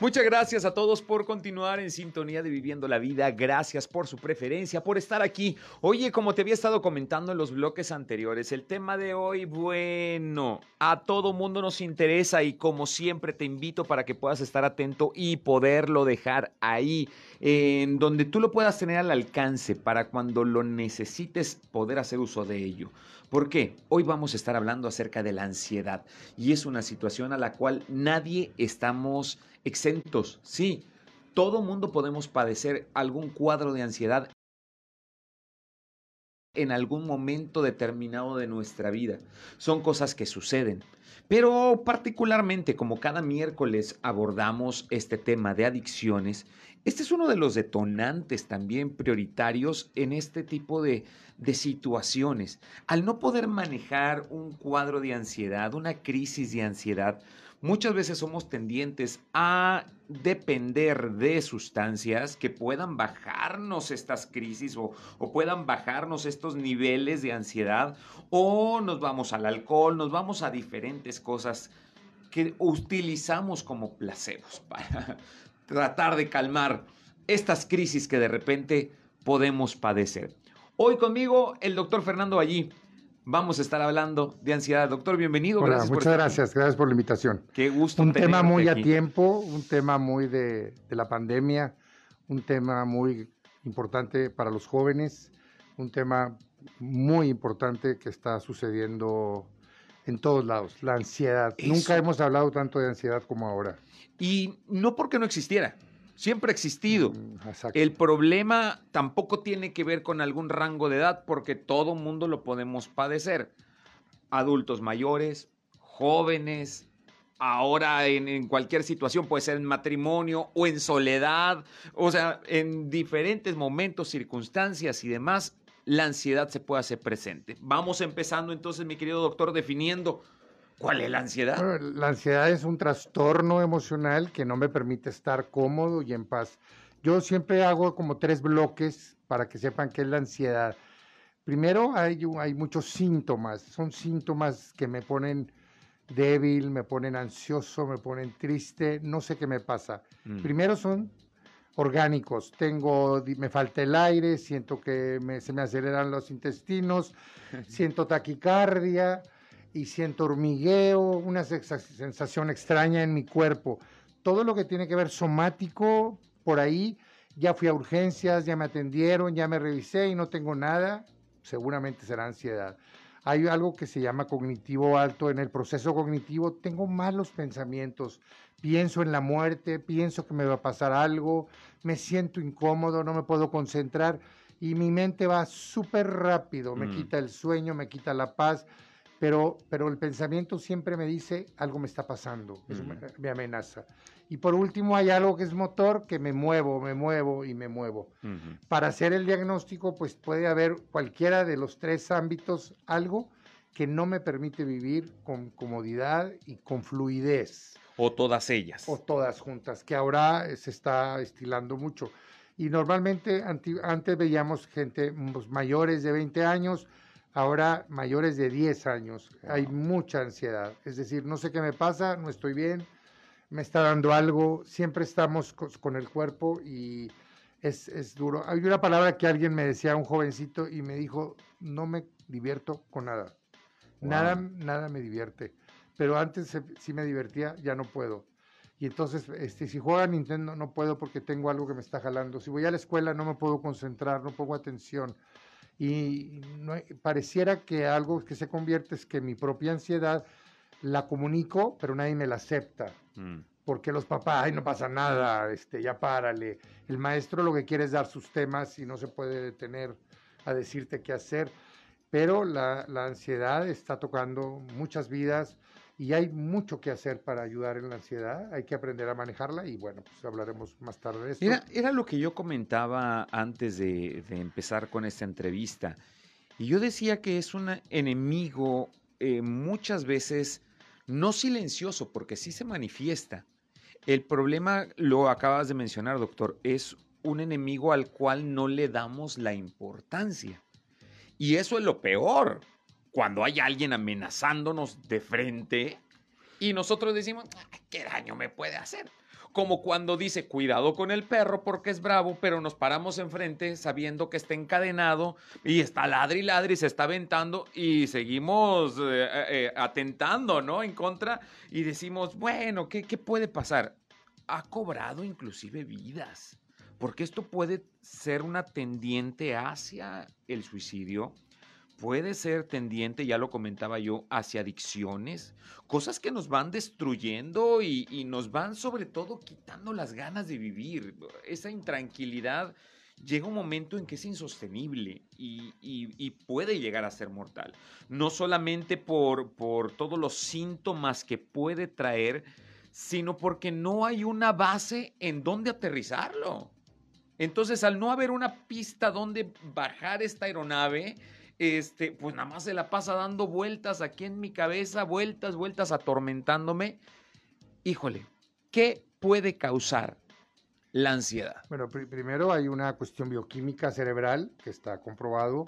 Muchas gracias a todos por continuar en sintonía de Viviendo la Vida. Gracias por su preferencia, por estar aquí. Oye, como te había estado comentando en los bloques anteriores, el tema de hoy, bueno, a todo mundo nos interesa y como siempre te invito para que puedas estar atento y poderlo dejar ahí, en donde tú lo puedas tener al alcance para cuando lo necesites poder hacer uso de ello. ¿Por qué? Hoy vamos a estar hablando acerca de la ansiedad y es una situación a la cual nadie estamos exentos. Sí, todo mundo podemos padecer algún cuadro de ansiedad en algún momento determinado de nuestra vida. Son cosas que suceden. Pero particularmente como cada miércoles abordamos este tema de adicciones, este es uno de los detonantes también prioritarios en este tipo de, de situaciones. Al no poder manejar un cuadro de ansiedad, una crisis de ansiedad, muchas veces somos tendientes a depender de sustancias que puedan bajarnos estas crisis o, puedan bajarnos estos niveles de ansiedad o nos vamos al alcohol, nos vamos a diferentes cosas que utilizamos como placebos para tratar de calmar estas crisis que de repente podemos padecer. Hoy conmigo el doctor Fernando Allí vamos a estar hablando de ansiedad. Doctor, bienvenido. gracias muchas gracias, gracias por la invitación. Qué gusto. Un tema muy a tiempo, un tema muy de, de, la pandemia, un tema muy importante para los jóvenes, un tema muy importante que está sucediendo en todos lados, la ansiedad. Nunca hemos hablado tanto de ansiedad como ahora. Y no porque no existiera siempre ha existido. Mm, el problema tampoco tiene que ver con algún rango de edad, porque todo mundo lo podemos padecer. Adultos mayores, jóvenes, ahora en, cualquier situación, puede ser en matrimonio o en soledad, o sea, en diferentes momentos, circunstancias y demás, la ansiedad se puede hacer presente. Vamos empezando entonces, mi querido doctor, definiendo ¿Cuál es la ansiedad? la ansiedad es un trastorno emocional que no me permite estar cómodo y en paz. Yo siempre hago como tres bloques para que sepan qué es la ansiedad. Primero hay, hay muchos síntomas, son síntomas que me ponen débil, me ponen ansioso, me ponen triste, no sé qué me pasa. Mm. Primero son orgánicos, tengo, me falta el aire, siento que se me aceleran los intestinos, siento taquicardia, y siento hormigueo, una sensación extraña en mi cuerpo. Todo lo que tiene que ver somático, por ahí, ya fui a urgencias, ya me atendieron, ya me revisé y no tengo nada, seguramente será ansiedad. Hay algo que se llama cognitivo alto. En el proceso cognitivo tengo malos pensamientos. Pienso en la muerte, pienso que me va a pasar algo, me siento incómodo, no me puedo concentrar y mi mente va súper rápido, me mm. quita el sueño, me quita la paz pero, pero el pensamiento siempre me dice algo me está pasando, me, amenaza. Y por último hay algo que es motor, que me muevo, me muevo y me muevo. Para hacer el diagnóstico, pues puede haber cualquiera de los tres ámbitos, algo que no me permite vivir con comodidad y con fluidez. O todas ellas. O todas juntas, que ahora se está estilando mucho. Y normalmente antes veíamos gente pues, mayores de 20 años, ahora mayores de 10 años. Hay mucha ansiedad. Es decir, no sé qué me pasa, no estoy bien, me está dando algo, siempre estamos con el cuerpo y es, duro. Hay una palabra que alguien me decía, un jovencito, y me dijo, no me divierto con nada. Nada, nada me divierte. Pero antes sí me divertía, ya no puedo. Y entonces, este, si juega Nintendo, no puedo porque tengo algo que me está jalando. Si voy a la escuela, no me puedo concentrar, no pongo atención y no, pareciera que algo que se convierte es que mi propia ansiedad la comunico, pero nadie me la acepta. Mm. Porque los papás, ay, no pasa nada, este, ya párale. El maestro lo que quiere es dar sus temas y no se puede detener a decirte qué hacer. Pero la, la ansiedad está tocando muchas vidas y hay mucho que hacer para ayudar en la ansiedad, hay que aprender a manejarla y bueno, pues hablaremos más tarde de eso. Era, lo que yo comentaba antes de, empezar con esta entrevista y yo decía que es un enemigo eh, muchas veces no silencioso, porque sí se manifiesta. El problema, lo acabas de mencionar, doctor, es un enemigo al cual no le damos la importancia. Y eso es lo peor, cuando hay alguien amenazándonos de frente y nosotros decimos, ¿qué daño me puede hacer? Como cuando dice, cuidado con el perro porque es bravo, pero nos paramos enfrente sabiendo que está encadenado y está ladri ladri, se está aventando y seguimos eh, eh, eh, atentando, ¿no? En contra y decimos, bueno, ¿qué, ¿qué puede pasar? Ha cobrado inclusive vidas, porque esto puede ser una tendiente hacia el suicidio puede ser tendiente, ya lo comentaba yo, hacia adicciones, cosas que nos van destruyendo y, nos van sobre todo quitando las ganas de vivir. Esa intranquilidad llega un momento en que es insostenible y, puede llegar a ser mortal. No solamente por, por todos los síntomas que puede traer, sino porque no hay una base en donde aterrizarlo. Entonces, al no haber una pista donde bajar esta aeronave, este, pues nada más se la pasa dando vueltas aquí en mi cabeza, vueltas, vueltas, atormentándome. Híjole, ¿qué puede causar la ansiedad? Bueno, primero hay una cuestión bioquímica cerebral que está comprobado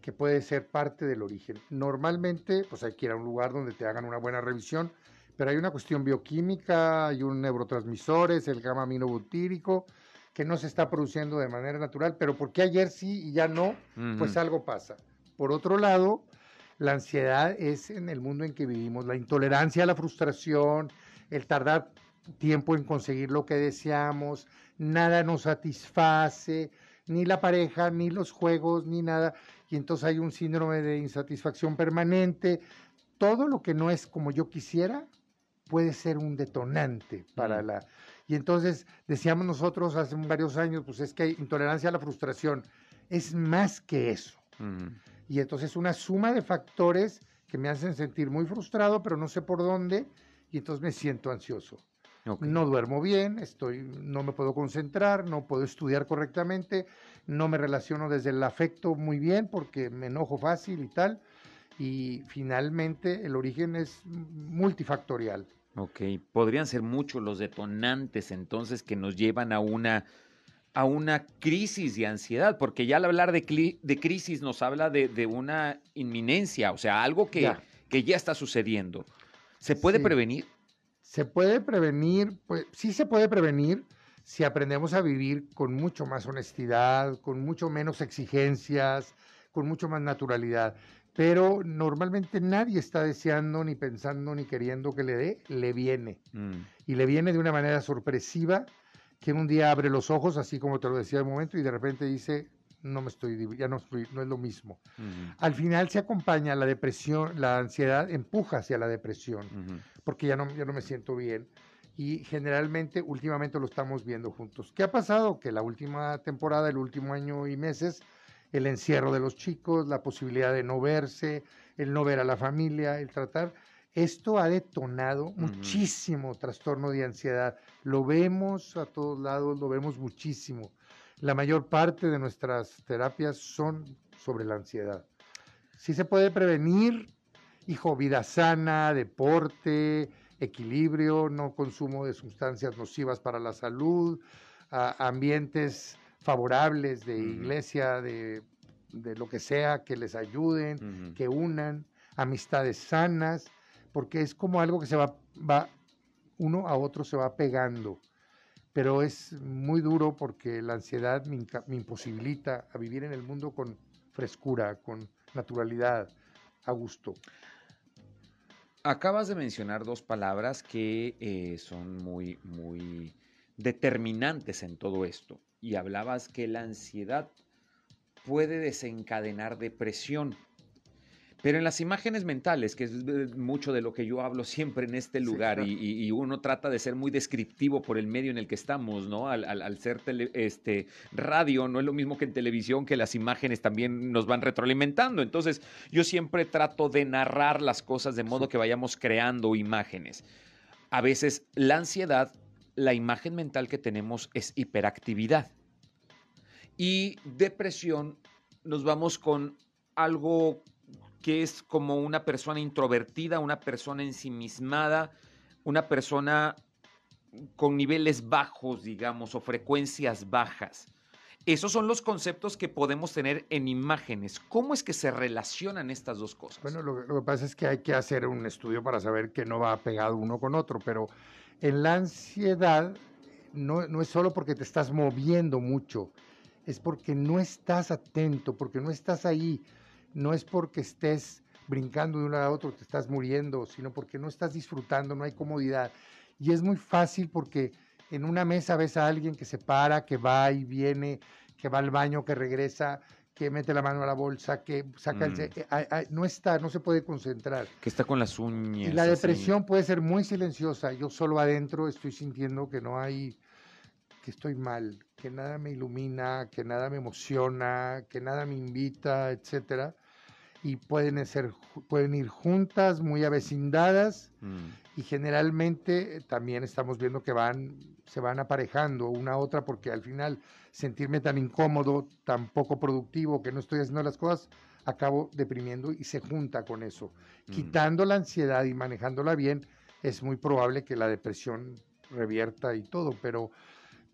que puede ser parte del origen. Normalmente, pues hay que ir a un lugar donde te hagan una buena revisión, pero hay una cuestión bioquímica, hay un neurotransmisores, el gamma aminobutírico, que no se está produciendo de manera natural, pero porque ayer sí y ya no, pues algo pasa. Por otro lado, la ansiedad es en el mundo en que vivimos, la intolerancia a la frustración, el tardar tiempo en conseguir lo que deseamos, nada nos satisface, ni la pareja, ni los juegos, ni nada. Y entonces hay un síndrome de insatisfacción permanente. Todo lo que no es como yo quisiera puede ser un detonante para la... Y entonces decíamos nosotros hace varios años, pues es que hay intolerancia a la frustración. Es más que eso. Y entonces una suma de factores que me hacen sentir muy frustrado, pero no sé por dónde, y entonces me siento ansioso. No duermo bien, estoy, no me puedo concentrar, no puedo estudiar correctamente, no me relaciono desde el afecto muy bien porque me enojo fácil y tal. Y finalmente el origen es multifactorial. Ok, podrían ser muchos los detonantes entonces que nos llevan a una a una crisis de ansiedad, porque ya al hablar de, de crisis nos habla de, una inminencia, o sea, algo que ya, que ya está sucediendo. ¿Se puede prevenir? Se puede prevenir, pues sí se puede prevenir si aprendemos a vivir con mucho más honestidad, con mucho menos exigencias, con mucho más naturalidad. Pero normalmente nadie está deseando, ni pensando, ni queriendo que le dé, le viene. Mm. Y le viene de una manera sorpresiva que un día abre los ojos, así como te lo decía de momento, y de repente dice, no me estoy, ya no estoy, no es lo mismo. Al final se acompaña la depresión, la ansiedad empuja hacia la depresión, porque ya no, ya no me siento bien. Y generalmente, últimamente lo estamos viendo juntos. ¿Qué ha pasado? Que la última temporada, el último año y meses, el encierro de los chicos, la posibilidad de no verse, el no ver a la familia, el tratar esto ha detonado muchísimo trastorno de ansiedad. Lo vemos a todos lados, lo vemos muchísimo. La mayor parte de nuestras terapias son sobre la ansiedad. Si se puede prevenir, hijo, vida sana, deporte, equilibrio, no consumo de sustancias nocivas para la salud, ambientes favorables de iglesia, de, lo que sea, que les ayuden, que unan, amistades sanas porque es como algo que se va, va, uno a otro se va pegando. Pero es muy duro porque la ansiedad me, imposibilita a vivir en el mundo con frescura, con naturalidad, a gusto. Acabas de mencionar dos palabras que eh, son muy, muy determinantes en todo esto. Y hablabas que la ansiedad puede desencadenar depresión. Pero en las imágenes mentales, que es mucho de lo que yo hablo siempre en este lugar, y, uno trata de ser muy descriptivo por el medio en el que estamos, ¿no? Al, ser este, radio, no es lo mismo que en televisión, que las imágenes también nos van retroalimentando. Entonces, yo siempre trato de narrar las cosas de modo que vayamos creando imágenes. A veces la ansiedad, la imagen mental que tenemos es hiperactividad. Y depresión, nos vamos con algo que es como una persona introvertida, una persona ensimismada, una persona con niveles bajos, digamos, o frecuencias bajas. Esos son los conceptos que podemos tener en imágenes. ¿Cómo es que se relacionan estas dos cosas? Bueno, lo, que pasa es que hay que hacer un estudio para saber que no va pegado uno con otro, pero en la ansiedad no, no es solo porque te estás moviendo mucho, es porque no estás atento, porque no estás ahí, no es porque estés brincando de un lado a otro, te estás muriendo, sino porque no estás disfrutando, no hay comodidad. Y es muy fácil porque en una mesa ves a alguien que se para, que va y viene, que va al baño, que regresa, que mete la mano a la bolsa, que saca el... Mm. eh, no está, no se puede concentrar. Que está con las uñas. Y la así. depresión puede ser muy silenciosa. Yo solo adentro estoy sintiendo que no hay, que estoy mal, que nada me ilumina, que nada me emociona, que nada me invita, etcétera. Y pueden ser, pueden ir juntas, muy avecindadas, Mm. y generalmente eh, también estamos viendo que van, se van aparejando una a otra, porque al final sentirme tan incómodo, tan poco productivo, que no estoy haciendo las cosas, acabo deprimiendo y se junta con eso. Mm. Quitando la ansiedad y manejándola bien, es muy probable que la depresión revierta y todo, pero,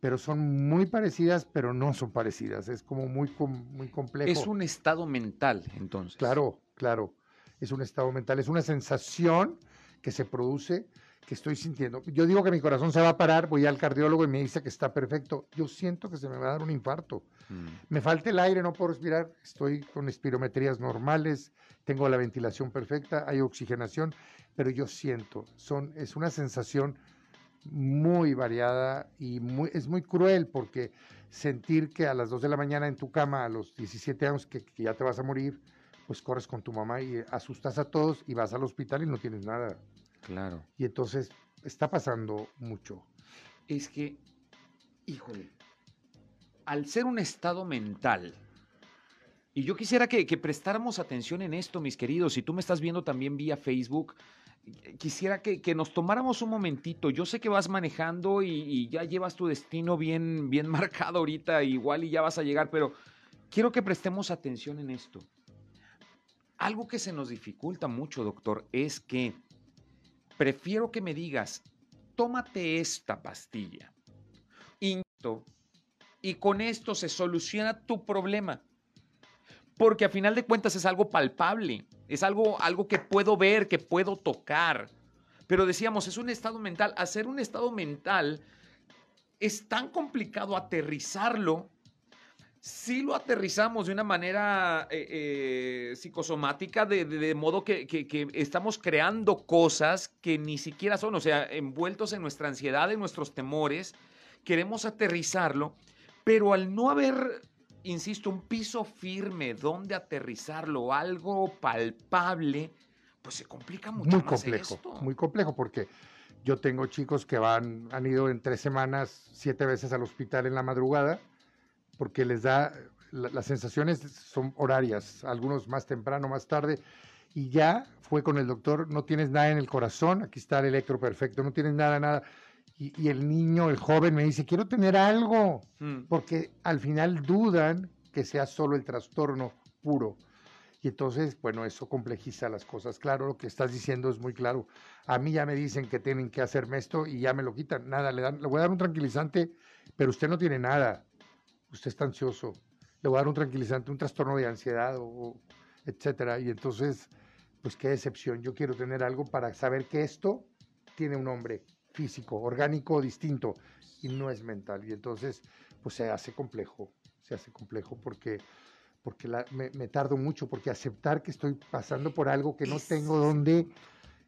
pero son muy parecidas, pero no son parecidas. Es como muy, muy complejo. Es un estado mental, entonces. Claro, claro. Es un estado mental, es una sensación que se produce, que estoy sintiendo. Yo digo que mi corazón se va a parar, voy al cardiólogo y me dice que está perfecto. Yo siento que se me va a dar un infarto. Mm. Me falta el aire, no puedo respirar, estoy con espirometrías normales, tengo la ventilación perfecta, hay oxigenación, pero yo siento, son, es una sensación muy variada y muy, es muy cruel porque sentir que a las 2 de la mañana en tu cama, a los 17 años, que, que ya te vas a morir, pues corres con tu mamá y asustas a todos y vas al hospital y no tienes nada. Claro. Y entonces está pasando mucho. Es que, híjole, al ser un estado mental, y yo quisiera que, que prestáramos atención en esto, mis queridos, si tú me estás viendo también vía Facebook, quisiera que, que nos tomáramos un momentito. Yo sé que vas manejando y, ya llevas tu destino bien, bien marcado ahorita, igual y ya vas a llegar, pero quiero que prestemos atención en esto. Algo que se nos dificulta mucho, doctor, es que prefiero que me digas, tómate esta pastilla. Y con esto se soluciona tu problema. Porque a final de cuentas es algo palpable, es algo, algo que puedo ver, que puedo tocar. Pero decíamos, es un estado mental. Hacer un estado mental es tan complicado aterrizarlo. Si lo aterrizamos de una manera eh, eh, psicosomática, de, de- modo que- que estamos creando cosas que ni siquiera son, o sea, envueltos en nuestra ansiedad, en nuestros temores, queremos aterrizarlo, pero al no haber, insisto, un piso firme donde aterrizarlo, algo palpable, pues se complica mucho muy más complejo, esto. muy complejo porque yo tengo chicos que van, han ido en tres semanas siete veces al hospital en la madrugada porque les da, la- las sensaciones son horarias, algunos más temprano, más tarde, y ya fue con el doctor, no tienes nada en el corazón, aquí está el electro perfecto, no tienes nada, nada. Y, y el niño, el joven me dice, quiero tener algo, Mm. porque al final dudan que sea solo el trastorno puro. Y entonces, bueno, eso complejiza las cosas. Claro, lo que estás diciendo es muy claro. A mí ya me dicen que tienen que hacerme esto y ya me lo quitan. Nada, le, dan, le voy a dar un tranquilizante, pero usted no tiene nada. Usted está ansioso. Le voy a dar un tranquilizante, un trastorno de ansiedad o, o etcétera. Y entonces, pues qué decepción. Yo quiero tener algo para saber que esto tiene un nombre físico, orgánico, distinto y no es mental. Y entonces, pues se hace complejo, se hace complejo porque, porque la- me, me tardo mucho, porque aceptar que estoy pasando por algo que no Es- tengo dónde,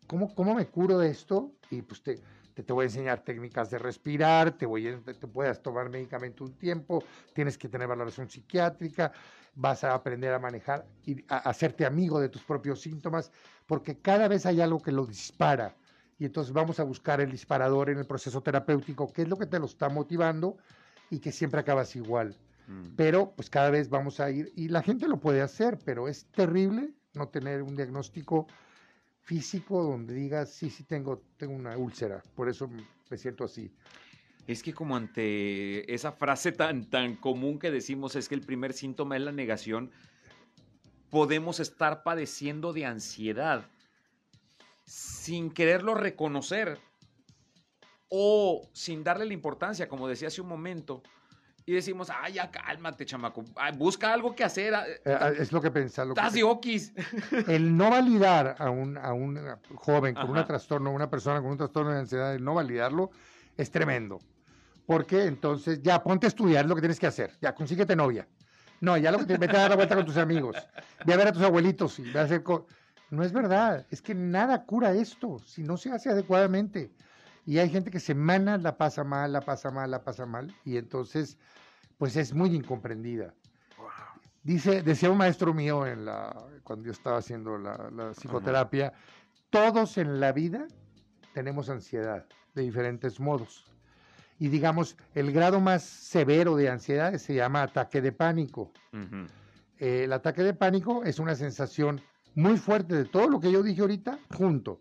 ¿cómo, ¿cómo me curo de esto? Y pues te, te, te voy a enseñar técnicas de respirar, te, voy a, te puedas tomar medicamento un tiempo, tienes que tener valoración psiquiátrica, vas a aprender a manejar y a, a hacerte amigo de tus propios síntomas, porque cada vez hay algo que lo dispara. Y entonces vamos a buscar el disparador en el proceso terapéutico, qué es lo que te lo está motivando y que siempre acabas igual. Mm. Pero pues cada vez vamos a ir, y la gente lo puede hacer, pero es terrible no tener un diagnóstico físico donde digas, sí, sí, tengo, tengo una úlcera, por eso me siento así. Es que como ante esa frase tan, tan común que decimos es que el primer síntoma es la negación, podemos estar padeciendo de ansiedad sin quererlo reconocer o sin darle la importancia, como decía hace un momento, y decimos, ay, ya cálmate, chamaco, busca algo que hacer. Eh, eh, es lo que pensaba. Estás okis. El no validar a un, a un joven con un trastorno, una persona con un trastorno de ansiedad, el no validarlo, es tremendo. Porque entonces ya ponte a estudiar lo que tienes que hacer, ya consíguete novia. No, ya lo que te vete a dar la vuelta con tus amigos, ve a ver a tus abuelitos y ve a hacer... No es verdad, es que nada cura esto si no se hace adecuadamente. Y hay gente que semana la pasa mal, la pasa mal, la pasa mal, y entonces, pues es muy incomprendida. Dice, decía un maestro mío en la, cuando yo estaba haciendo la, psicoterapia, todos en la vida tenemos ansiedad de diferentes modos. Y digamos, el grado más severo de ansiedad se llama ataque de pánico. Eh, el ataque de pánico es una sensación muy fuerte de todo lo que yo dije ahorita junto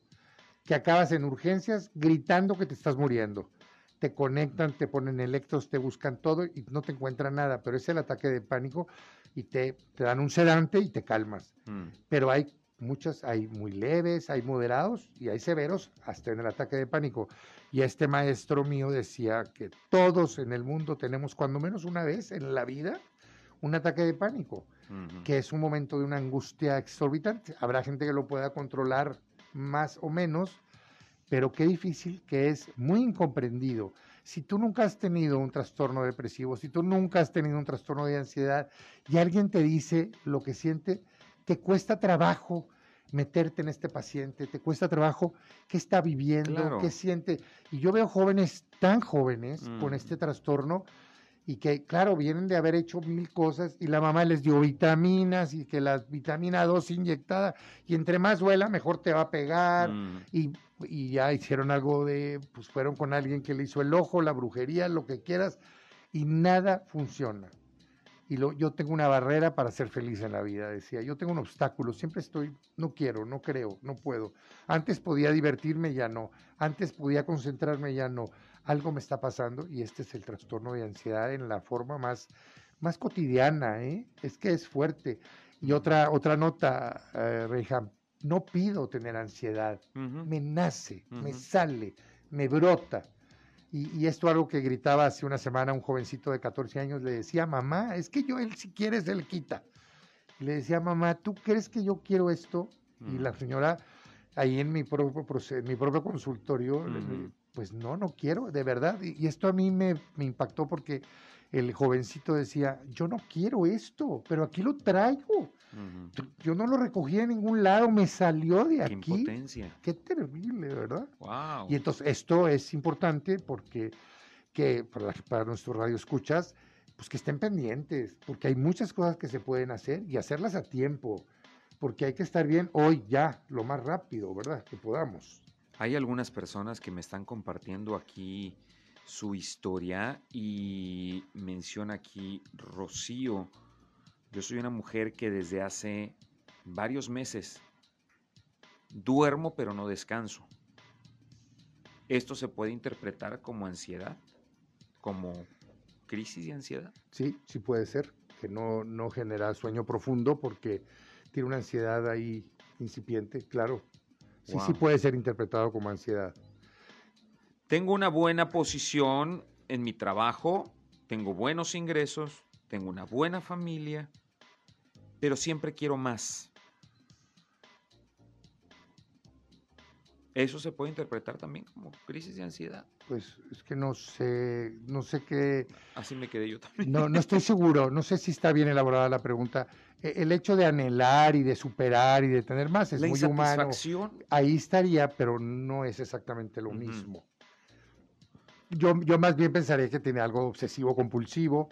que acabas en urgencias gritando que te estás muriendo. Te conectan, te ponen electros, te buscan todo y no te encuentran nada, pero es el ataque de pánico y te, te dan un sedante y te calmas. Mm. Pero hay muchas, hay muy leves, hay moderados y hay severos hasta en el ataque de pánico. Y este maestro mío decía que todos en el mundo tenemos cuando menos una vez en la vida un ataque de pánico, que es un momento de una angustia exorbitante. Habrá gente que lo pueda controlar más o menos, pero qué difícil que es, muy incomprendido. Si tú nunca has tenido un trastorno depresivo, si tú nunca has tenido un trastorno de ansiedad y alguien te dice lo que siente, te cuesta trabajo meterte en este paciente, te cuesta trabajo qué está viviendo, qué siente. Y yo veo jóvenes tan jóvenes con este trastorno y que, claro, vienen de haber hecho mil cosas y la mamá les dio vitaminas y que la vitamina 2 inyectada y entre más duela, mejor te va a pegar mm. y, y, ya hicieron algo de, pues fueron con alguien que le hizo el ojo, la brujería, lo que quieras y nada funciona. Y lo, yo tengo una barrera para ser feliz en la vida, decía. Yo tengo un obstáculo, siempre estoy, no quiero, no creo, no puedo. Antes podía divertirme, ya no. Antes podía concentrarme, ya no algo me está pasando y este es el trastorno de ansiedad en la forma más, más cotidiana, ¿eh? es que es fuerte. Y otra, otra nota, eh, no pido tener ansiedad, me nace, me sale, me brota. Y, y, esto algo que gritaba hace una semana un jovencito de 14 años, le decía, mamá, es que yo él si quiere se le quita. le decía, mamá, ¿tú crees que yo quiero esto? Y la señora, ahí en mi propio, en mi propio consultorio, pues no, no quiero, de verdad. Y, esto a mí me, impactó porque el jovencito decía, yo no quiero esto, pero aquí lo traigo. Yo no lo recogí en ningún lado, me salió de aquí. Qué impotencia. Qué terrible, ¿verdad? Wow. Y entonces esto es importante porque que para, para nuestros radioescuchas, pues que estén pendientes, porque hay muchas cosas que se pueden hacer y hacerlas a tiempo, porque hay que estar bien hoy ya, lo más rápido, ¿verdad? Que podamos. Hay algunas personas que me están compartiendo aquí su historia y menciona aquí Rocío. Yo soy una mujer que desde hace varios meses duermo pero no descanso. ¿Esto se puede interpretar como ansiedad? ¿Como crisis de ansiedad? Sí, sí puede ser, que no, no genera sueño profundo porque tiene una ansiedad ahí incipiente, claro. Sí, sí puede ser interpretado como ansiedad. Tengo una buena posición en mi trabajo, tengo buenos ingresos, tengo una buena familia, pero siempre quiero más. ¿Eso se puede interpretar también como crisis de ansiedad? Pues es que no sé, no sé qué... Así me quedé yo también. No, no estoy seguro, no sé si está bien elaborada la pregunta. E, el hecho de anhelar y de superar y de tener más es muy humano. Ahí estaría, pero no es exactamente lo mismo. Yo, yo más bien pensaría que tiene algo obsesivo compulsivo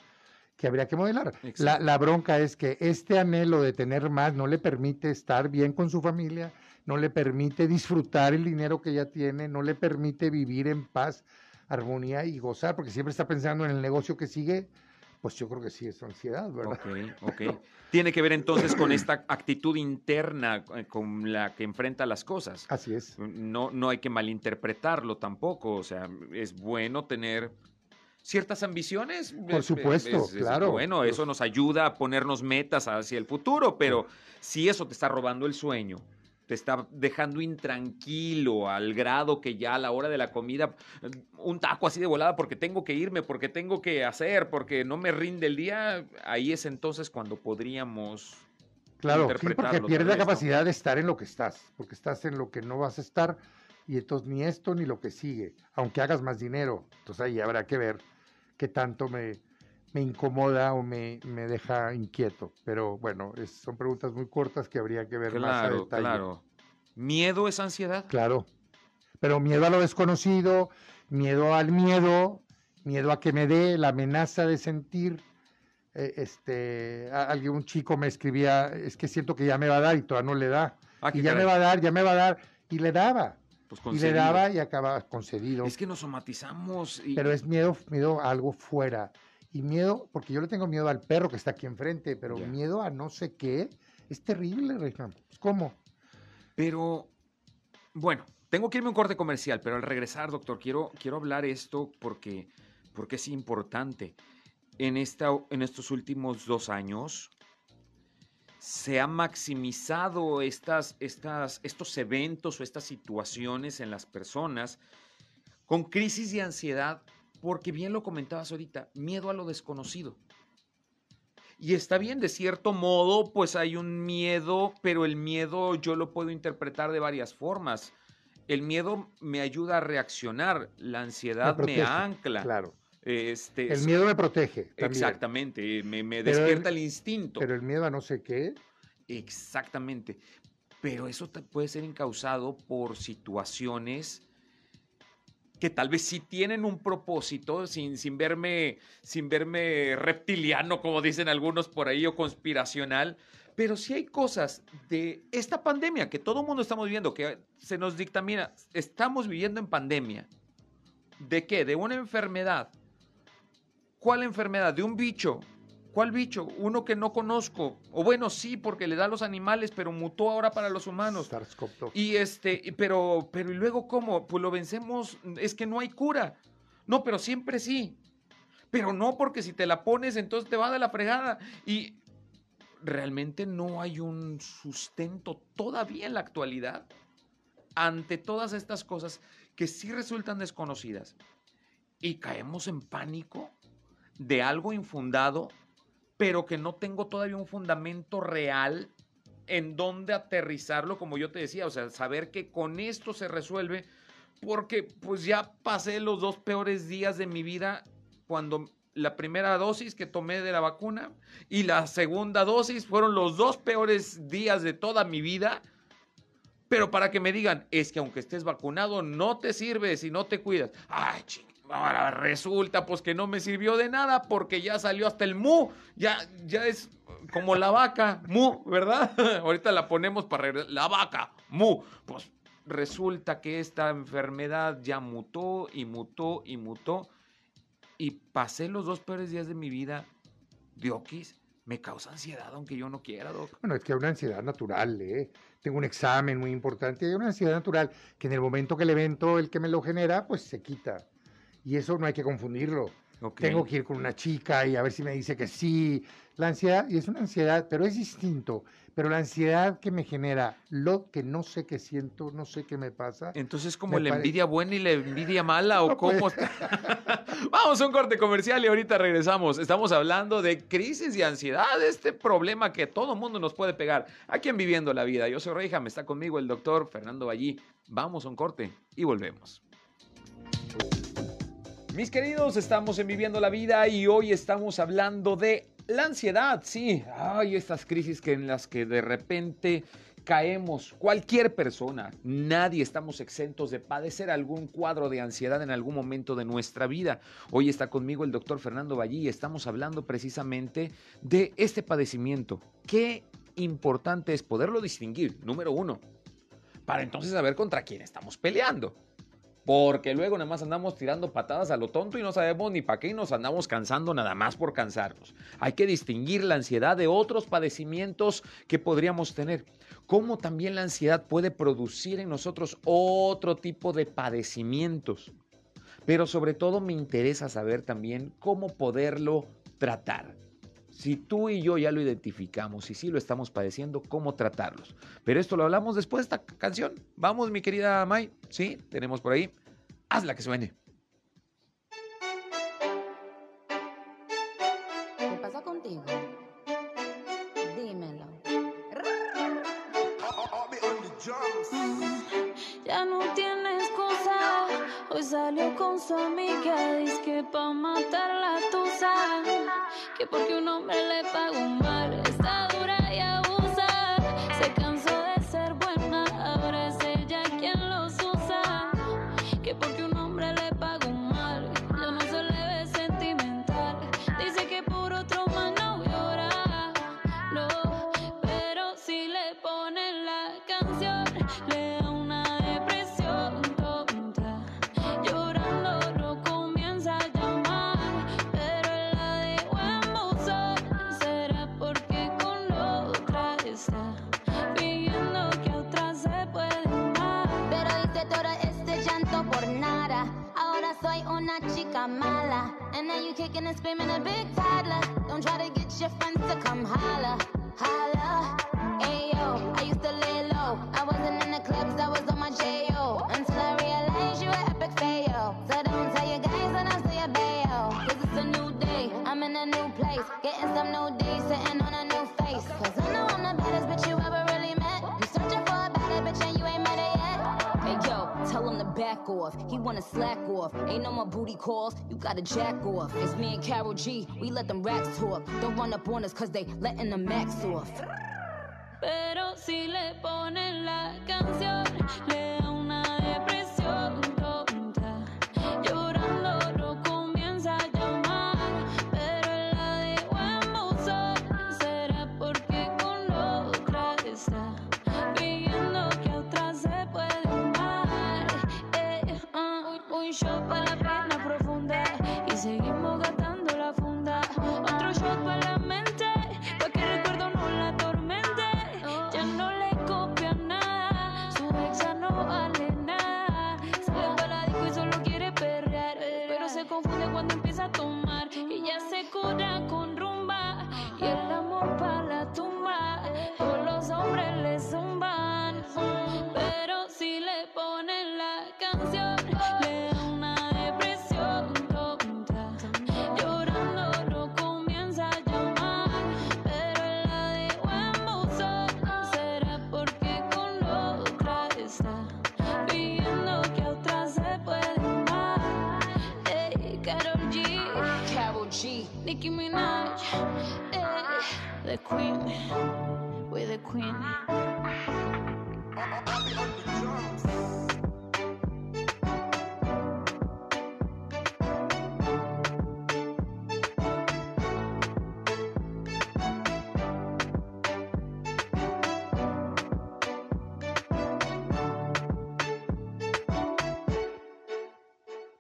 que habría que modelar. La, la, bronca es que este anhelo de tener más no le permite estar bien con su familia, no le permite disfrutar el dinero que ya tiene, no le permite vivir en paz, armonía y gozar, porque siempre está pensando en el negocio que sigue, pues yo creo que sí es ansiedad, ¿verdad? Ok, ok. Tiene que ver entonces con esta actitud interna eh, con la que enfrenta las cosas. Así es. No, no hay que malinterpretarlo tampoco, o sea, es bueno tener ciertas ambiciones. Por supuesto, claro. Bueno, eso nos ayuda a ponernos metas hacia el futuro, pero si eso te está robando el sueño, te está dejando intranquilo al grado que ya a la hora de la comida, un taco así de volada porque tengo que irme, porque tengo que hacer, porque no me rinde el día, ahí es entonces cuando podríamos... Claro, sí, porque pierdes la capacidad de estar en lo que estás, porque estás en lo que no vas a estar y entonces ni esto ni lo que sigue, aunque hagas más dinero. Entonces ahí habrá que ver qué tanto me, me incomoda o me, me, deja inquieto. Pero bueno, son preguntas muy cortas que habría que ver más a detalle. Claro. ¿Miedo es ansiedad? Claro. Pero miedo a lo desconocido, miedo al miedo, miedo a que me dé la amenaza de sentir. Eh, este, alguien, un chico me escribía, es que siento que ya me va a dar y todavía no le da. Ah, y ya me va a dar, ya me va a dar. Y le daba. Pues y le daba y acababa concedido. Es que nos somatizamos. Pero es miedo, miedo a algo fuera. Y miedo, porque yo le tengo miedo al perro que está aquí enfrente, pero miedo a no sé qué, es terrible, Rejan. ¿Cómo? Pero, bueno, tengo que irme a un corte comercial, pero al regresar, doctor, quiero, quiero hablar esto porque, porque es importante. En, esta, en estos últimos dos años se ha maximizado estas, estas, estos eventos o estas situaciones en las personas con crisis de ansiedad porque bien lo comentabas ahorita, miedo a lo desconocido. Y está bien, de cierto modo, pues hay un miedo, pero el miedo yo lo puedo interpretar de varias formas. El miedo me ayuda a reaccionar, la ansiedad me, ancla. Claro. Este, el miedo me protege. Exactamente, me, despierta el, instinto. Pero el miedo a no sé qué. Exactamente. Pero eso puede ser encausado por situaciones que tal vez sí tienen un propósito, sin, sin, verme, sin verme reptiliano, como dicen algunos por ahí, o conspiracional, pero sí hay cosas de esta pandemia que todo el mundo estamos viviendo, que se nos dictamina, estamos viviendo en pandemia. ¿De qué? De una enfermedad. ¿Cuál enfermedad? De un bicho ¿Cuál bicho? Uno que no conozco. O bueno, sí, porque le da a los animales, pero mutó ahora para los humanos. Y este, pero, pero ¿y luego cómo? Pues lo vencemos, es que no hay cura. No, pero siempre sí. Pero no, porque si te la pones, entonces te va de la fregada. Y realmente no hay un sustento todavía en la actualidad ante todas estas cosas que sí resultan desconocidas. Y caemos en pánico de algo infundado pero que no tengo todavía un fundamento real en donde aterrizarlo, como yo te decía, o sea, saber que con esto se resuelve, porque pues ya pasé los dos peores días de mi vida cuando la primera dosis que tomé de la vacuna y la segunda dosis fueron los dos peores días de toda mi vida. Pero para que me digan, es que aunque estés vacunado, no te sirve si no te cuidas. Ay, ching Ahora resulta pues que no me sirvió de nada porque ya salió hasta el mu, ya, ya es como la vaca, mu, ¿verdad? Ahorita la ponemos para la vaca, mu. Pues resulta que esta enfermedad ya mutó y mutó y mutó y pasé los dos peores días de mi vida, Diokis, me causa ansiedad aunque yo no quiera, Doc. Bueno, es que hay una ansiedad natural, ¿eh? Tengo un examen muy importante y hay una ansiedad natural que en el momento que el evento, el que me lo genera, pues se quita. Y eso no hay que confundirlo. Tengo que ir con una chica y a ver si me dice que sí. La ansiedad, y es una ansiedad, pero es distinto. Pero la ansiedad que me genera, lo que no sé qué siento, no sé qué me pasa. Entonces, ¿como la envidia buena y la envidia mala o cómo? Vamos a un corte comercial y ahorita regresamos. Estamos hablando de crisis y ansiedad, este problema que todo mundo nos puede pegar. Aquí en Viviendo la Vida. Yo soy Reija, me está conmigo el doctor Fernando Ballí. Vamos a un corte y volvemos. Mis queridos, estamos en Viviendo la Vida y hoy estamos hablando de la ansiedad, sí. Ay, estas crisis que en las que de repente caemos, cualquier persona, nadie estamos exentos de padecer algún cuadro de ansiedad en algún momento de nuestra vida. Hoy está conmigo el doctor Fernando Ballí y estamos hablando precisamente de este padecimiento. Qué importante es poderlo distinguir, número uno, para entonces saber contra quién estamos peleando. Porque luego nada más andamos tirando patadas a lo tonto y no sabemos ni para qué y nos andamos cansando nada más por cansarnos. Hay que distinguir la ansiedad de otros padecimientos que podríamos tener. Cómo también la ansiedad puede producir en nosotros otro tipo de padecimientos. pero sobre todo me interesa saber también cómo poderlo tratar. Si tú y yo ya lo identificamos y si lo estamos padeciendo, cómo tratarlos. Pero esto lo hablamos después de esta canción. Vamos, mi querida May. Sí, tenemos por ahí. Hazla que suene. ¿Qué pasa contigo? Dímelo. Ya no tienes excusa. Hoy salió con su amiga. Dice que pa' matar la tusa. Que porque un hombre kicking and a big toddler. Don't try to get your friends to come holla. Holla. Ayo, I used to lay low. I wasn't in the clubs, I was on my J.O. Until I realized you were epic fail. So don't tell your guys and I'll say a bail. Cause it's a new day, I'm in a new place. Getting some new days, sitting on a new face. Cause I know I'm the baddest bitch you ever really met. You searching for a better bitch and you ain't met it yet. Hey yo, tell him to back off. He wanna slack off. Ain't no more booty calls. You gotta jack off. It's me and Carol G. We let them racks talk. Don't run up on us cause they letting the max off.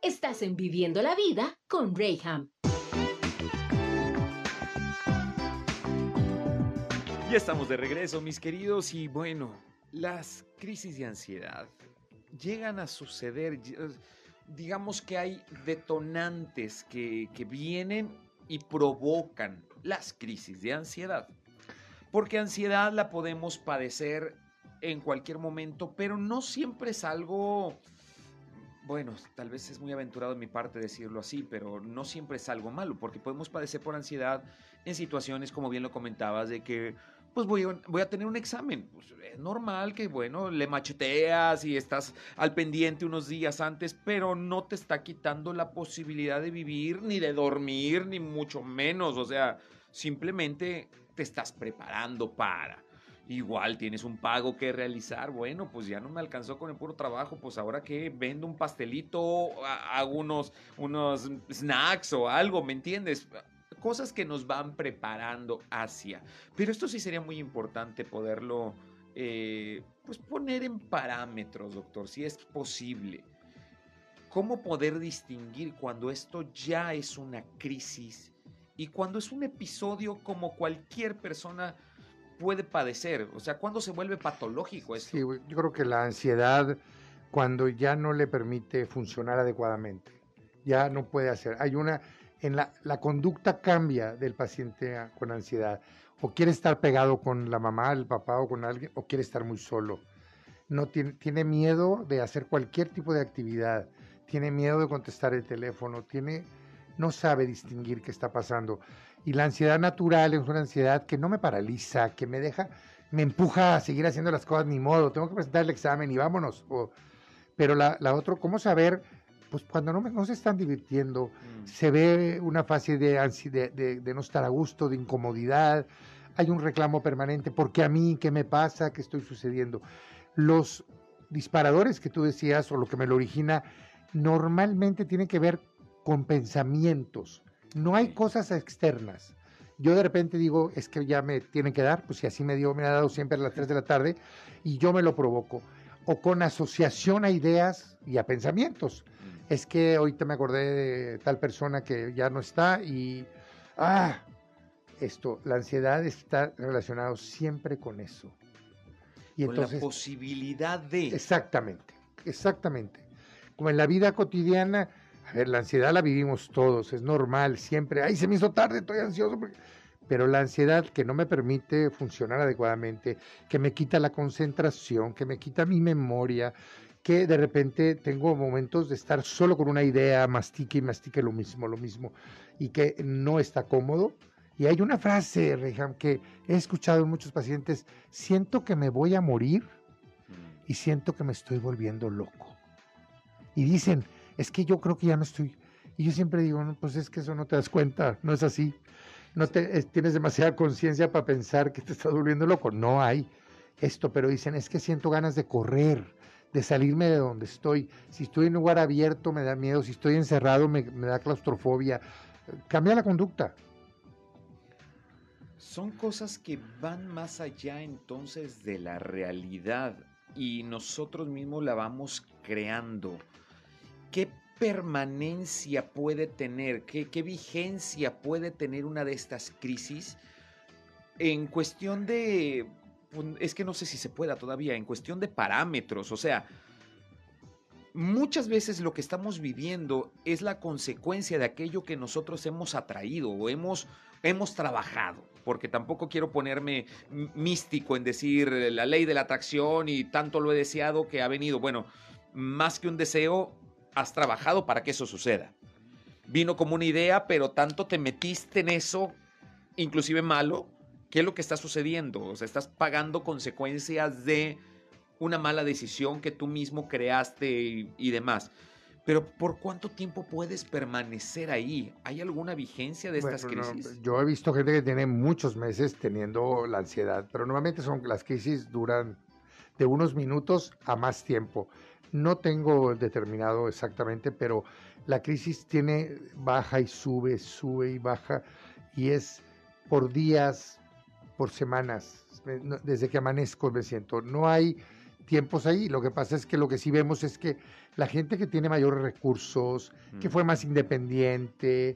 Estás en Viviendo la Vida con Rayham. Ya estamos de regreso, mis queridos, y bueno, las crisis de ansiedad llegan a suceder, y- digamos que hay detonantes que, que vienen y provocan las crisis de ansiedad. Porque ansiedad la podemos padecer en cualquier momento, pero no siempre es algo, bueno, tal vez es muy aventurado de mi parte decirlo así, pero no siempre es algo malo, porque podemos padecer por ansiedad en situaciones, como bien lo comentabas, de que pues voy a, tener un examen. Pues es normal que, bueno, le macheteas y estás al pendiente unos días antes, pero no te está quitando la posibilidad de vivir, ni de dormir, ni mucho menos. O sea, simplemente te estás preparando para. Igual tienes un pago que realizar. Bueno, pues ya no me alcanzó con el puro trabajo. Pues ahora que vendo un pastelito, ha- hago unos, unos snacks o algo, ¿me entiendes? Cosas que nos van preparando hacia. Pero esto sí sería muy importante poderlo eh, pues poner en parámetros, doctor, si es posible. ¿Cómo poder distinguir cuando esto ya es una crisis y cuando es un episodio como cualquier persona puede padecer? O sea, ¿cuándo se vuelve patológico esto? Sí, yo creo que la ansiedad, cuando ya no le permite funcionar adecuadamente, ya no puede hacer. Hay una, en la, conducta cambia del paciente con ansiedad. O quiere estar pegado con la mamá, el papá o con alguien, o quiere estar muy solo. No tiene, tiene miedo de hacer cualquier tipo de actividad. Tiene miedo de contestar el teléfono. Tiene, no sabe distinguir qué está pasando. Y la ansiedad natural es una ansiedad que no me paraliza, que me deja, me empuja a seguir haciendo las cosas ni modo. Tengo que presentar el examen y vámonos. Pero la, la otra, ¿cómo saber? Pues cuando no, no se están divirtiendo, se ve una fase de, ansi- de, de- de no estar a gusto, de incomodidad, hay un reclamo permanente, ¿por qué a mí? ¿Qué me pasa? ¿Qué estoy sucediendo? Los disparadores que tú decías o lo que me lo origina normalmente tienen que ver con pensamientos, no hay cosas externas. Yo de repente digo, es que ya me tienen que dar, pues si así me dio, me ha dado siempre a las 3 de la tarde y yo me lo provoco. O con asociación a ideas y a pensamientos Mm. Es que ahorita me acordé de tal persona que ya no está y, ah, esto, la ansiedad está relacionado siempre con eso. Y Con entonces, la posibilidad de... exactamente, exactamente. Como en la vida cotidiana, a ver, la ansiedad la vivimos todos, es normal, siempre, ay, se me hizo tarde, estoy ansioso. porque-". Pero la ansiedad que no me permite funcionar adecuadamente, que me quita la concentración, que me quita mi memoria, que de repente tengo momentos de estar solo con una idea, mastique y mastique lo mismo, lo mismo, y que no está cómodo. Y hay una frase, Reham, que he escuchado en muchos pacientes, siento que me voy a morir Mm. y siento que me estoy volviendo loco. Y dicen, es que yo creo que ya no estoy. Y yo siempre digo, no, pues es que eso no te das cuenta, no es así. No te, es- tienes demasiada conciencia para pensar que te estás volviendo loco. No hay esto, pero dicen, es que siento ganas de correr, de salirme de donde estoy. Si estoy en un lugar abierto me da miedo, si estoy encerrado me, da claustrofobia. Cambia la conducta. Son cosas que van más allá entonces de la realidad y nosotros mismos la vamos creando. ¿Qué permanencia puede tener, qué, qué vigencia puede tener una de estas crisis en cuestión de, es que no sé si se pueda todavía, en cuestión de parámetros, o sea, muchas veces lo que estamos viviendo es la consecuencia de aquello que nosotros hemos atraído o hemos, hemos trabajado, porque tampoco quiero ponerme místico en decir eh, la ley de la atracción y tanto lo he deseado que ha venido. Bueno, más que un deseo, has trabajado para que eso suceda. Vino como una idea, pero tanto te metiste en eso, inclusive malo, ¿qué es lo que está sucediendo? O sea, estás pagando consecuencias de una mala decisión que tú mismo creaste y, y demás. Pero ¿por cuánto tiempo puedes permanecer ahí? ¿Hay alguna vigencia de estas Bueno, no, crisis? yo he visto gente que tiene muchos meses teniendo la ansiedad, pero normalmente son las crisis duran de unos minutos a más tiempo. No tengo determinado exactamente, pero la crisis tiene baja y sube, sube y baja y es por días, por semanas. Desde que amanezco me siento. No hay tiempos ahí. Lo que pasa es que lo que sí vemos es que la gente que tiene mayores recursos, que Mm. fue más independiente,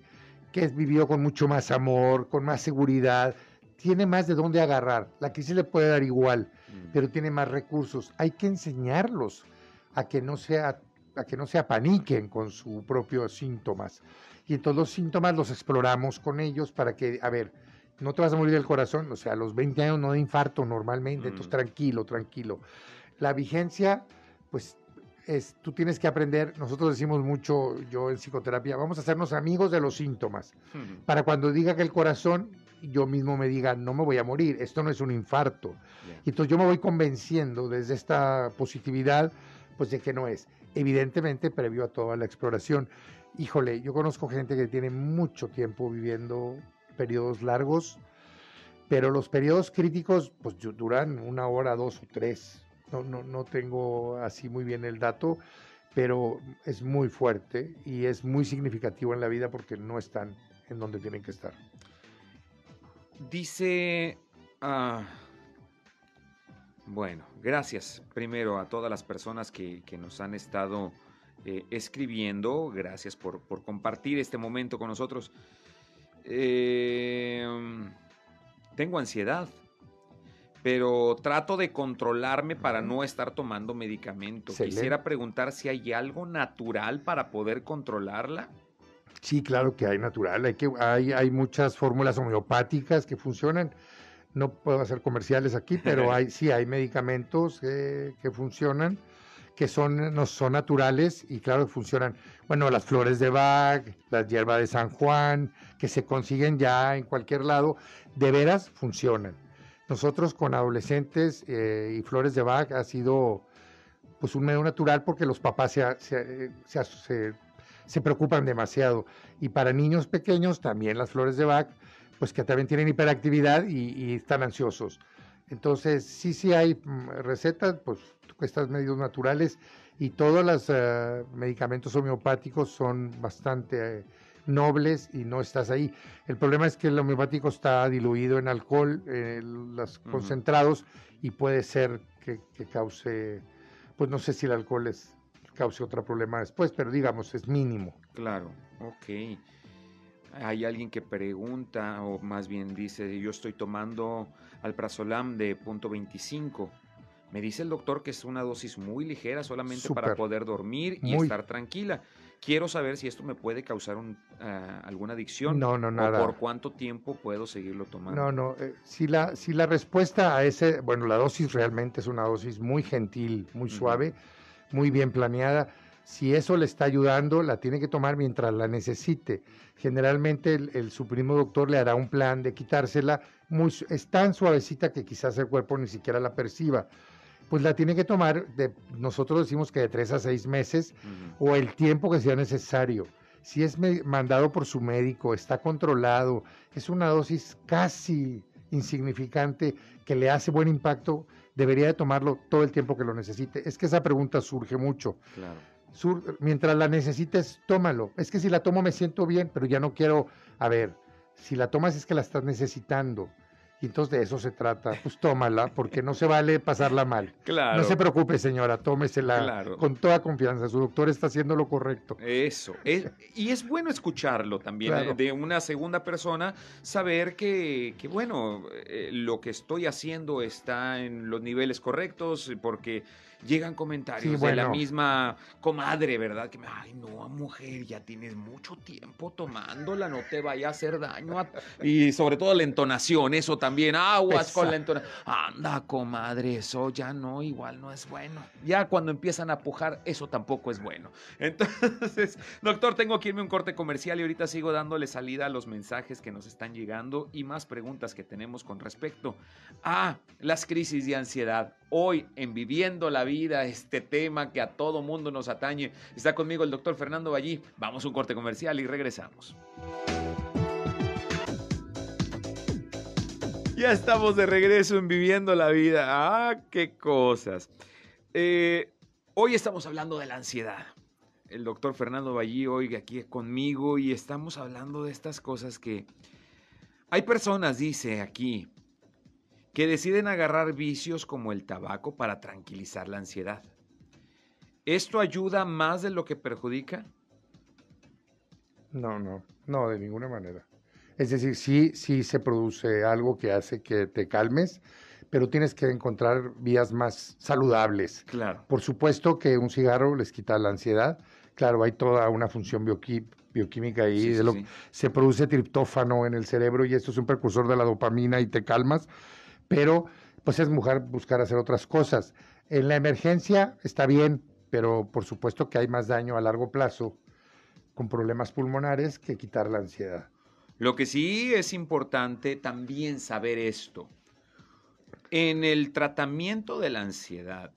que vivió con mucho más amor, con más seguridad, tiene más de dónde agarrar. La crisis le puede dar igual, Mm. pero tiene más recursos. Hay que enseñarlos a que no sea a que no se apaniquen con sus propios síntomas. Y entonces los síntomas los exploramos con ellos para que, a ver, no te vas a morir del corazón, o sea, a los 20 años no da infarto normalmente, entonces Mm. tranquilo, tranquilo. La vigencia, pues es, tú tienes que aprender, nosotros decimos mucho, yo en psicoterapia, vamos a hacernos amigos de los síntomas, Mm. para cuando diga que el corazón, yo mismo me diga, no me voy a morir, esto no es un infarto. Ya. Y entonces yo me voy convenciendo desde esta positividad, pues de que no es. Evidentemente, previo a toda la exploración. Híjole, yo conozco gente que tiene mucho tiempo viviendo periodos largos, pero los periodos críticos, pues du- duran una hora, dos o tres. No, no, no tengo así muy bien el dato, pero es muy fuerte y es muy significativo en la vida porque no están en donde tienen que estar. Dice. ah, bueno, gracias primero a todas las personas que, que nos han estado eh, escribiendo. Gracias por, por compartir este momento con nosotros. Eh, tengo ansiedad, pero trato de controlarme para no estar tomando medicamento. Excelente. Quisiera preguntar si hay algo natural para poder controlarla. Sí, claro que hay natural. Hay, que, hay, hay muchas fórmulas homeopáticas que funcionan. No puedo hacer comerciales aquí, pero hay, sí hay medicamentos eh, que funcionan, que son, no, son naturales y claro funcionan. Bueno, las flores de Bach, la hierba de San Juan, que se consiguen ya en cualquier lado, de veras funcionan. Nosotros con adolescentes eh, y flores de Bach ha sido pues un medio natural porque los papás se, se se preocupan demasiado. Y para niños pequeños también las flores de Bach, pues que también tienen hiperactividad y, y están ansiosos. Entonces, sí, sí hay mm, recetas, pues estas medios naturales y todos los uh, medicamentos homeopáticos son bastante eh, nobles y no estás ahí. El problema es que el homeopático está diluido en alcohol, eh, los uh -huh. concentrados, y puede ser que, que cause, pues no sé si el alcohol es cause otro problema después, pero digamos, es mínimo. Claro, ok. Hay alguien que pregunta, o más bien dice, yo estoy tomando alprazolam de punto 25. Me dice el doctor que es una dosis muy ligera solamente para poder dormir y Muy. estar tranquila. Quiero saber si esto me puede causar un, ah, alguna adicción. No, no, o nada. por cuánto tiempo puedo seguirlo tomando. No, no, eh, si, la, si la respuesta a ese, bueno, la dosis realmente es una dosis muy gentil, muy suave, muy bien planeada. Si eso le está ayudando, la tiene que tomar mientras la necesite. Generalmente el, el su primo doctor le hará un plan de quitársela. Muy, es tan suavecita que quizás el cuerpo ni siquiera la perciba. Pues la tiene que tomar, de, nosotros decimos que de tres a seis meses, o el tiempo que sea necesario. Si es mandado por su médico, está controlado, es una dosis casi insignificante que le hace buen impacto, debería de tomarlo todo el tiempo que lo necesite. Es que esa pregunta surge mucho. Claro. Sur- mientras la necesites, tómalo. Es que si la tomo me siento bien, pero ya no quiero, a ver, si la tomas es que la estás necesitando. Y entonces de eso se trata. Pues tómala, porque no se vale pasarla mal. Claro. No se preocupe, señora, tómesela Claro. con toda confianza. Su doctor está haciendo lo correcto. Eso. es- y es bueno escucharlo también Claro. eh, de una segunda persona, saber que, que, bueno, eh, lo que estoy haciendo está en los niveles correctos, porque llegan comentarios Sí, de la misma comadre, ¿verdad? Que me, ay, no, mujer, ya tienes mucho tiempo tomándola, no te vaya a hacer daño. a-". Y sobre todo la entonación, eso también, aguas con la entonación. Anda, comadre, eso ya no, igual no es bueno. Ya cuando empiezan a pujar, eso tampoco es bueno. Entonces, doctor, tengo que irme a un corte comercial y ahorita sigo dándole salida a los mensajes que nos están llegando y más preguntas que tenemos con respecto a las crisis de ansiedad. Hoy en Viviendo la Vida, este tema que a todo mundo nos atañe, está conmigo el doctor Fernando Ballí. Vamos a un corte comercial y regresamos. Ya estamos de regreso en Viviendo la Vida. Ah, qué cosas. Eh, hoy estamos hablando de la ansiedad. El doctor Fernando Ballí hoy aquí conmigo y estamos hablando de estas cosas que hay personas, dice aquí, que deciden agarrar vicios como el tabaco para tranquilizar la ansiedad. ¿Esto ayuda más de lo que perjudica? No, no, no, de ninguna manera. Es decir, sí, sí se produce algo que hace que te calmes, pero tienes que encontrar vías más saludables. Claro. Por supuesto que un cigarro les quita la ansiedad. Claro, hay toda una función bioquí- bioquímica ahí. Sí, de sí, lo- sí. Se produce triptófano en el cerebro y esto es un precursor de la dopamina y te calmas, pero pues es mujer buscar hacer otras cosas. En la emergencia está bien, pero por supuesto que hay más daño a largo plazo con problemas pulmonares que quitar la ansiedad. Lo que sí es importante también saber esto. En el tratamiento de la ansiedad,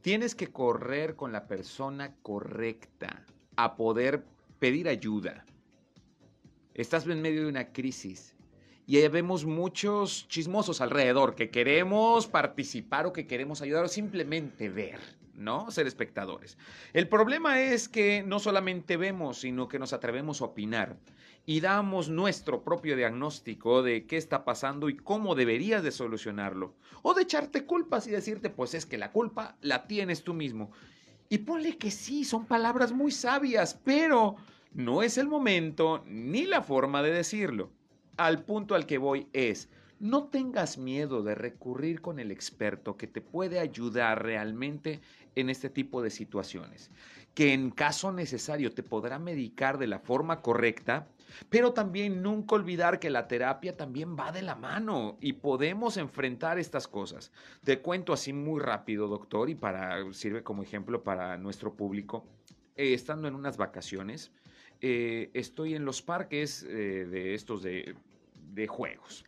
tienes que correr con la persona correcta a poder pedir ayuda. Estás en medio de una crisis y vemos muchos chismosos alrededor que queremos participar o que queremos ayudar o simplemente ver, ¿no? Ser espectadores. El problema es que no solamente vemos, sino que nos atrevemos a opinar y damos nuestro propio diagnóstico de qué está pasando y cómo deberías de solucionarlo. O de echarte culpas y decirte, pues es que la culpa la tienes tú mismo. Y ponle que sí, son palabras muy sabias, pero no es el momento ni la forma de decirlo. Al punto al que voy es, No tengas miedo de recurrir con el experto que te puede ayudar realmente en este tipo de situaciones, que en caso necesario te podrá medicar de la forma correcta, pero también nunca olvidar que la terapia también va de la mano y podemos enfrentar estas cosas. Te cuento así muy rápido, doctor, y para sirve como ejemplo para nuestro público. Eh, estando en unas vacaciones, eh, estoy en los parques eh, de estos de, de juegos.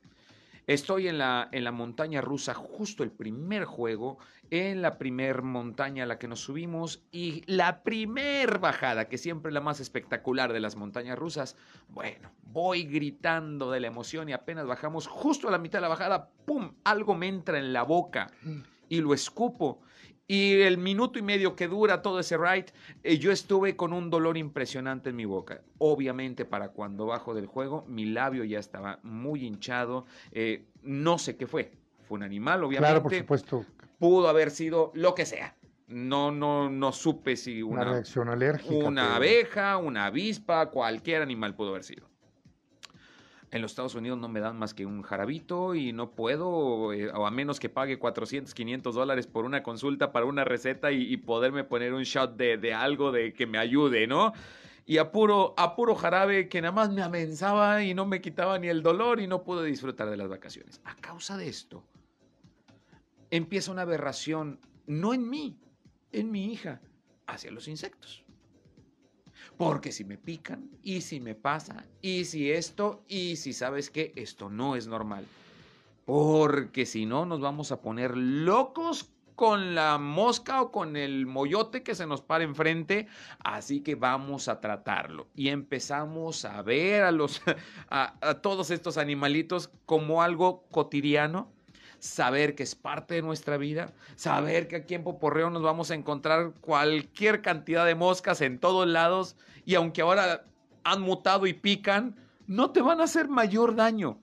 Estoy en la, en la montaña rusa, justo el primer juego, en la primer montaña a la que nos subimos y la primer bajada, que siempre es la más espectacular de las montañas rusas. Bueno, voy gritando de la emoción y apenas bajamos justo a la mitad de la bajada, ¡pum! Algo me entra en la boca y lo escupo. Y el minuto y medio que dura todo ese ride, eh, yo estuve con un dolor impresionante en mi boca. Obviamente para cuando bajo del juego, mi labio ya estaba muy hinchado. eh, no sé qué fue. Fue un animal, obviamente. Claro, por supuesto, Pudo haber sido lo que sea. No, no, no supe si una, una, reacción alérgica. una pero- abeja, una avispa, cualquier animal pudo haber sido. En los Estados Unidos no me dan más que un jarabito y no puedo, eh, o a menos que pague 400, 500 dólares por una consulta para una receta y, poderme poner un shot de, de algo de que me ayude, ¿no? Y a puro, puro jarabe que nada más me amenzaba y no me quitaba ni el dolor y no pude disfrutar de las vacaciones. A causa de esto, empieza una aberración, no en mí, en mi hija, hacia los insectos. Porque si me pican, y si me pasa, y si esto, y si sabes que esto no es normal. Porque si no, nos vamos a poner locos con la mosca o con el moyote que se nos para enfrente, así que vamos a tratarlo. Y empezamos a ver a, los, a, a todos estos animalitos como algo cotidiano, saber que es parte de nuestra vida, saber que aquí en Poporreo nos vamos a encontrar cualquier cantidad de moscas en todos lados y aunque ahora han mutado y pican, no te van a hacer mayor daño.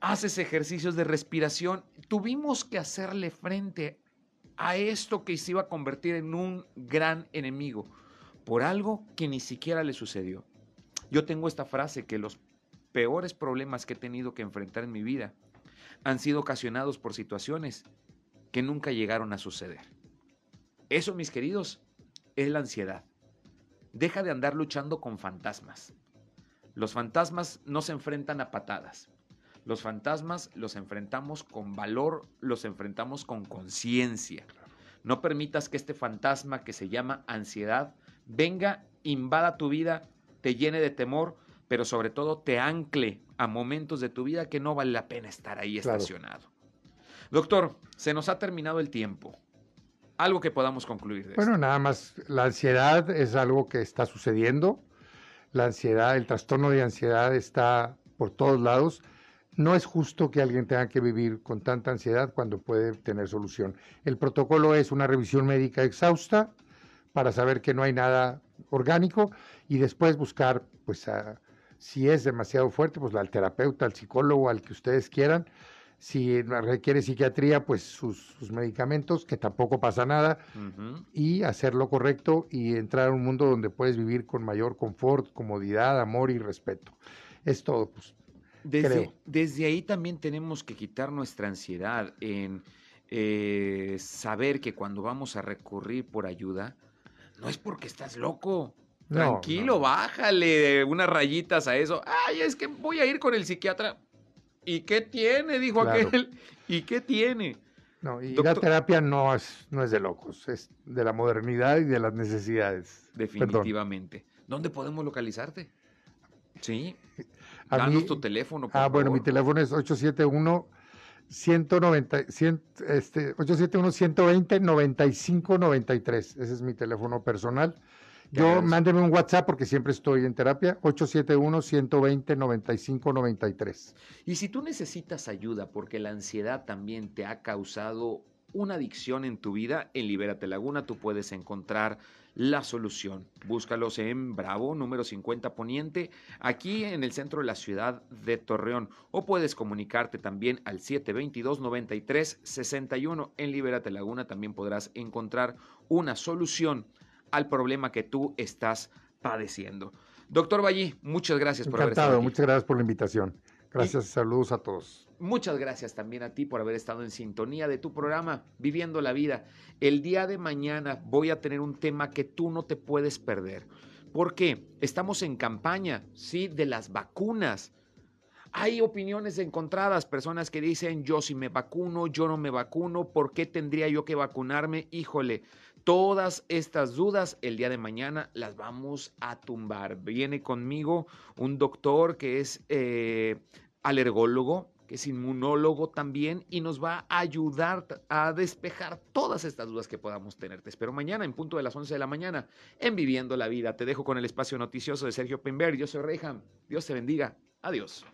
Haces ejercicios de respiración. Tuvimos que hacerle frente a esto que se iba a convertir en un gran enemigo por algo que ni siquiera le sucedió. Yo tengo esta frase que los peores problemas que he tenido que enfrentar en mi vida han sido ocasionados por situaciones que nunca llegaron a suceder. Eso, mis queridos, es la ansiedad. Deja de andar luchando con fantasmas. Los fantasmas no se enfrentan a patadas. Los fantasmas los enfrentamos con valor, los enfrentamos con conciencia. No permitas que este fantasma que se llama ansiedad venga, invada tu vida, te llene de temor, pero sobre todo te ancle a momentos de tu vida que no vale la pena estar ahí Claro. estacionado. Doctor, se nos ha terminado el tiempo. Algo que podamos concluir de Bueno, esto. nada más, la ansiedad es algo que está sucediendo. La ansiedad, el trastorno de ansiedad está por todos lados. No es justo que alguien tenga que vivir con tanta ansiedad cuando puede tener solución. El protocolo es una revisión médica exhausta para saber que no hay nada orgánico y después buscar, pues, a- si es demasiado fuerte, pues al terapeuta, al psicólogo, al que ustedes quieran. Si requiere psiquiatría, pues sus, sus medicamentos, que tampoco pasa nada y hacer lo correcto y entrar a un mundo donde puedes vivir con mayor confort, comodidad, amor y respeto. Es todo, pues. Desde, creo. desde ahí también tenemos que quitar nuestra ansiedad en eh, saber que cuando vamos a recurrir por ayuda, no es porque estás loco. Tranquilo, no. bájale unas rayitas a eso. Ay, es que voy a ir con el psiquiatra. ¿Y qué tiene? Dijo Claro. aquel. ¿Y qué tiene? No, y la terapia no es, no es de locos, es de la modernidad y de las necesidades. Perdón. Definitivamente. ¿Dónde podemos localizarte? Sí. A Danos mí- tu teléfono. por Ah, bueno, mi teléfono es 871 190, 100, este, 871 120 95 93. Ese es mi teléfono personal. Yo mándeme un WhatsApp porque siempre estoy en terapia. 871 120 95 93. Y si tú necesitas ayuda porque la ansiedad también te ha causado una adicción en tu vida, en Libérate Laguna tú puedes encontrar la solución. Búscalos en Bravo, número 50 Poniente, aquí en el centro de la ciudad de Torreón. O puedes comunicarte también al 722-9361. En Libérate Laguna también podrás encontrar una solución al problema que tú estás padeciendo. Doctor Ballí, muchas gracias por haber estado aquí. muchas gracias por la invitación. Gracias, saludos a todos. Muchas gracias también a ti por haber estado en sintonía de tu programa Viviendo la Vida. El día de mañana voy a tener un tema que tú no te puedes perder. ¿Por qué? Estamos en campaña, ¿sí? De las vacunas. Hay opiniones encontradas, personas que dicen yo si me vacuno, yo no me vacuno, ¿por qué tendría yo que vacunarme? Híjole, todas estas dudas el día de mañana las vamos a tumbar. Viene conmigo un doctor que es eh, alergólogo, que es inmunólogo también y nos va a ayudar a despejar todas estas dudas que podamos tener. Te espero mañana en punto de las 11 de la mañana en Viviendo la Vida. Te dejo con el espacio noticioso de Sergio Pember. Yo soy Reyham. Dios te bendiga. Adiós.